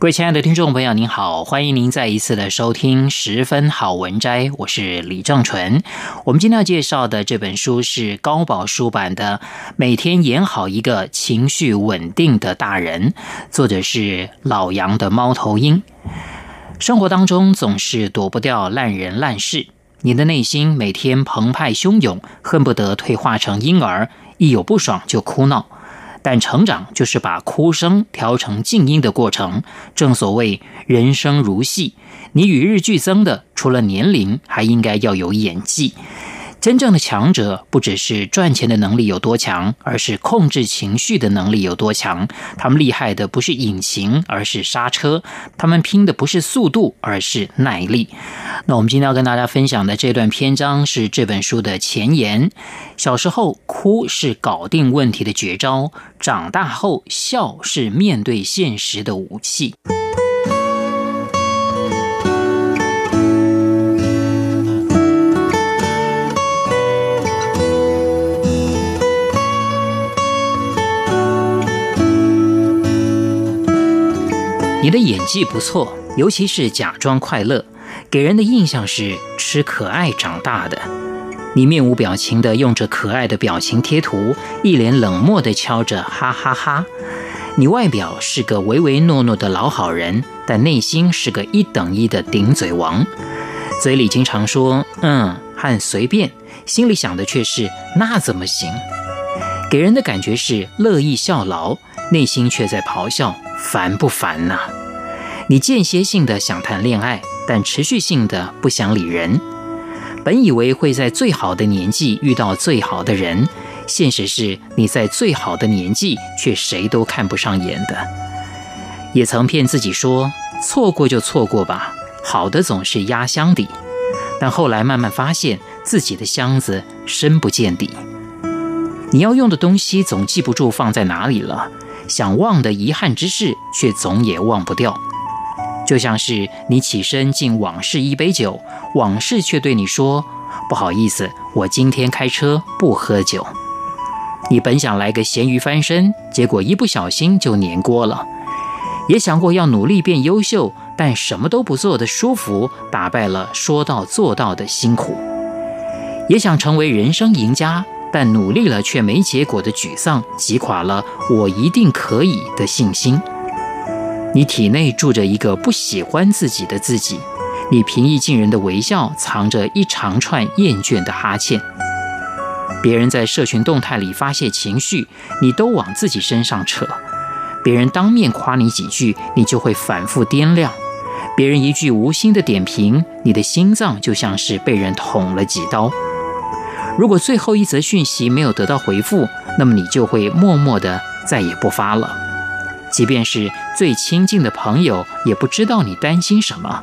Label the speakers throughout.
Speaker 1: 各位亲爱的听众朋友，您好，欢迎您再一次的收听《十分好文摘》，我是李正纯。我们今天要介绍的这本书是高宝书版的《每天演好一个情绪稳定的大人》，作者是老杨的猫头鹰。生活当中总是躲不掉烂人烂事，你的内心每天澎湃汹涌，恨不得退化成婴儿，一有不爽就哭闹。但成长就是把哭声调成静音的过程。正所谓人生如戏，你与日俱增的，除了年龄，还应该要有演技。真正的强者不只是赚钱的能力有多强，而是控制情绪的能力有多强。他们厉害的不是引擎，而是刹车；他们拼的不是速度，而是耐力。那我们今天要跟大家分享的这段篇章是这本书的前言。小时候哭是搞定问题的绝招，长大后笑是面对现实的武器。你的演技不错，尤其是假装快乐，给人的印象是吃可爱长大的。你面无表情地用着可爱的表情贴图，一脸冷漠地敲着哈哈哈。你外表是个唯唯诺诺的老好人，但内心是个一等一的顶嘴王，嘴里经常说嗯和随便，心里想的却是那怎么行？给人的感觉是乐意效劳。内心却在咆哮，烦不烦呐？你间歇性的想谈恋爱，但持续性的不想理人。本以为会在最好的年纪遇到最好的人，现实是你在最好的年纪却谁都看不上眼的。也曾骗自己说，错过就错过吧，好的总是压箱底。但后来慢慢发现，自己的箱子深不见底。你要用的东西总记不住放在哪里了。想忘的遗憾之事，却总也忘不掉。就像是你起身敬往事一杯酒，往事却对你说：“不好意思，我今天开车不喝酒。”你本想来个咸鱼翻身，结果一不小心就粘锅了。也想过要努力变优秀，但什么都不做的舒服，打败了说到做到的辛苦。也想成为人生赢家。但努力了却没结果的沮丧，击垮了我一定可以的信心。你体内住着一个不喜欢自己的自己，你平易近人的微笑藏着一长串厌倦的哈欠。别人在社群动态里发泄情绪，你都往自己身上扯；别人当面夸你几句，你就会反复掂量；别人一句无心的点评，你的心脏就像是被人捅了几刀。如果最后一则讯息没有得到回复，那么你就会默默的再也不发了。即便是最亲近的朋友，也不知道你担心什么；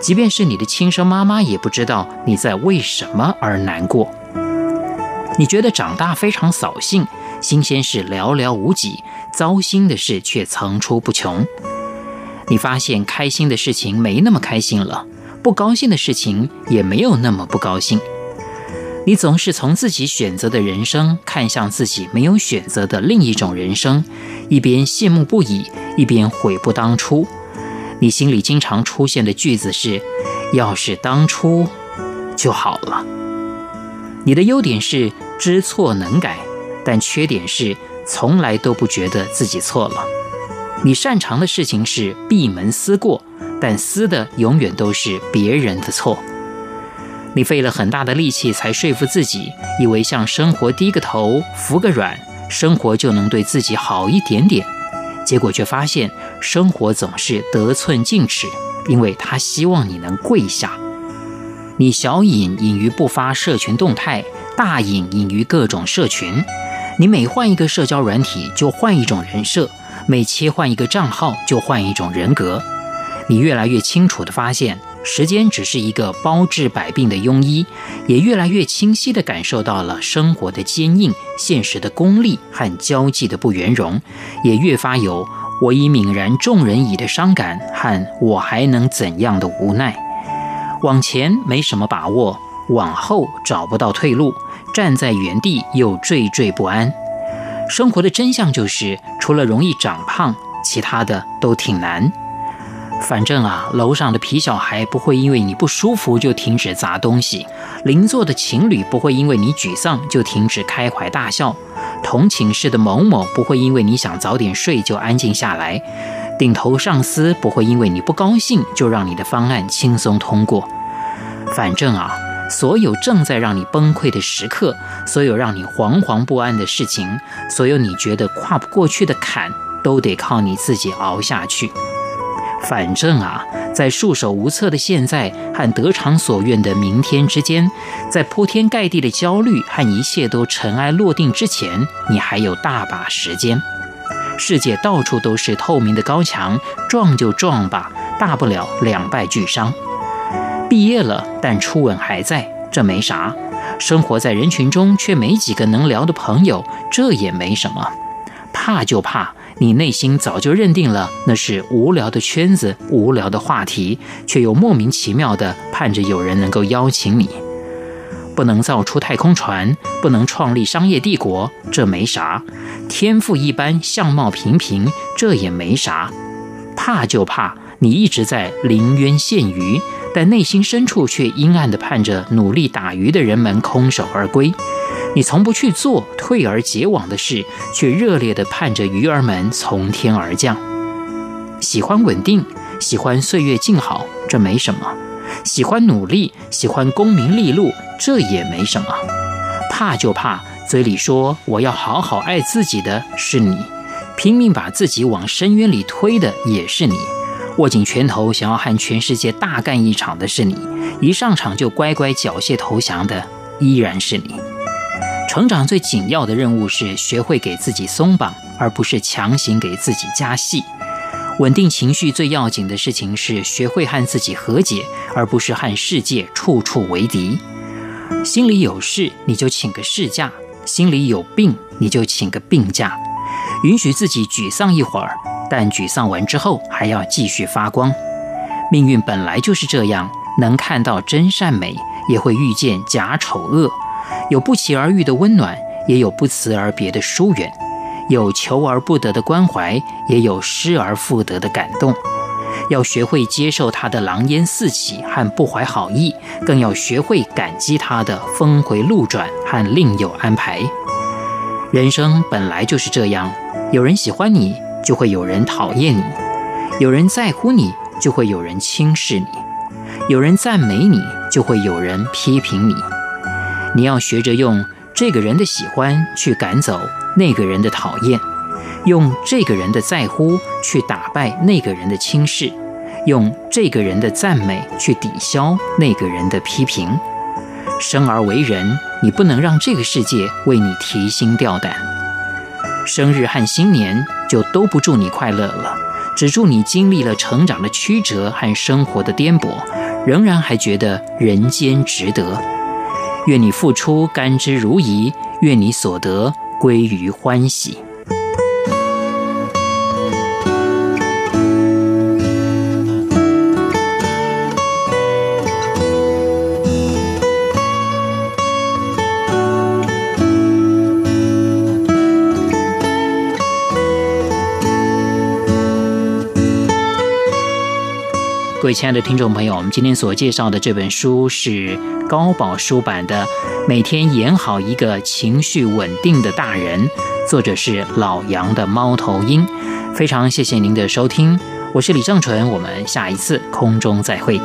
Speaker 1: 即便是你的亲生妈妈，也不知道你在为什么而难过。你觉得长大非常扫兴，新鲜事寥寥无几，糟心的事却层出不穷。你发现开心的事情没那么开心了，不高兴的事情也没有那么不高兴。你总是从自己选择的人生看向自己没有选择的另一种人生，一边羡慕不已，一边悔不当初。你心里经常出现的句子是：“要是当初就好了。”你的优点是知错能改，但缺点是从来都不觉得自己错了。你擅长的事情是闭门思过，但思的永远都是别人的错。你费了很大的力气才说服自己，以为向生活低个头、服个软，生活就能对自己好一点点。结果却发现生活总是得寸进尺，因为他希望你能跪下。你小隐隐于不发社群动态，大隐隐于各种社群。你每换一个社交软体，就换一种人设；每切换一个账号，就换一种人格。你越来越清楚地发现，时间只是一个包治百病的庸医，也越来越清晰地感受到了生活的坚硬、现实的功利和交际的不圆融，也越发有“我已泯然众人矣”的伤感和“我还能怎样的无奈”。往前没什么把握，往后找不到退路，站在原地又惴惴不安。生活的真相就是，除了容易长胖，其他的都挺难。反正啊，楼上的皮小孩不会因为你不舒服就停止砸东西，邻座的情侣不会因为你沮丧就停止开怀大笑，同寝室的某某不会因为你想早点睡就安静下来，顶头上司不会因为你不高兴就让你的方案轻松通过。反正啊，所有正在让你崩溃的时刻，所有让你惶惶不安的事情，所有你觉得跨不过去的坎，都得靠你自己熬下去。反正啊，在束手无策的现在和得偿所愿的明天之间，在铺天盖地的焦虑和一切都尘埃落定之前，你还有大把时间。世界到处都是透明的高墙，撞就撞吧，大不了两败俱伤。毕业了，但初吻还在，这没啥。生活在人群中，却没几个能聊的朋友，这也没什么。怕就怕。你内心早就认定了那是无聊的圈子、无聊的话题，却又莫名其妙地盼着有人能够邀请你。不能造出太空船，不能创立商业帝国，这没啥；天赋一般，相貌平平，这也没啥。怕就怕你一直在临渊羡鱼，但内心深处却阴暗地盼着努力打鱼的人们空手而归。你从不去做退而结网的事，却热烈地盼着鱼儿们从天而降。喜欢稳定，喜欢岁月静好，这没什么；喜欢努力，喜欢功名利禄，这也没什么。怕就怕嘴里说我要好好爱自己的是你，拼命把自己往深渊里推的也是你，握紧拳头想要和全世界大干一场的是你，一上场就乖乖缴械投降的依然是你。成长最紧要的任务是学会给自己松绑，而不是强行给自己加戏。稳定情绪最要紧的事情是学会和自己和解，而不是和世界处处为敌。心里有事你就请个事假，心里有病你就请个病假。允许自己沮丧一会儿，但沮丧完之后还要继续发光。命运本来就是这样，能看到真善美，也会遇见假丑恶。有不期而遇的温暖，也有不辞而别的疏远；有求而不得的关怀，也有失而复得的感动。要学会接受他的狼烟四起和不怀好意，更要学会感激他的峰回路转和另有安排。人生本来就是这样，有人喜欢你，就会有人讨厌你；有人在乎你，就会有人轻视你；有人赞美你，就会有人批评你。你要学着用这个人的喜欢去赶走那个人的讨厌，用这个人的在乎去打败那个人的轻视，用这个人的赞美去抵消那个人的批评。生而为人，你不能让这个世界为你提心吊胆。生日和新年就都不祝你快乐了，只祝你经历了成长的曲折和生活的颠簸，仍然还觉得人间值得。愿你付出甘之如饴，愿你所得归于欢喜。亲爱的听众朋友，我们今天所介绍的这本书是高宝书版的《每天演好一个情绪稳定的大人》，作者是老杨的猫头鹰。非常谢谢您的收听，我是李正纯，我们下一次空中再会。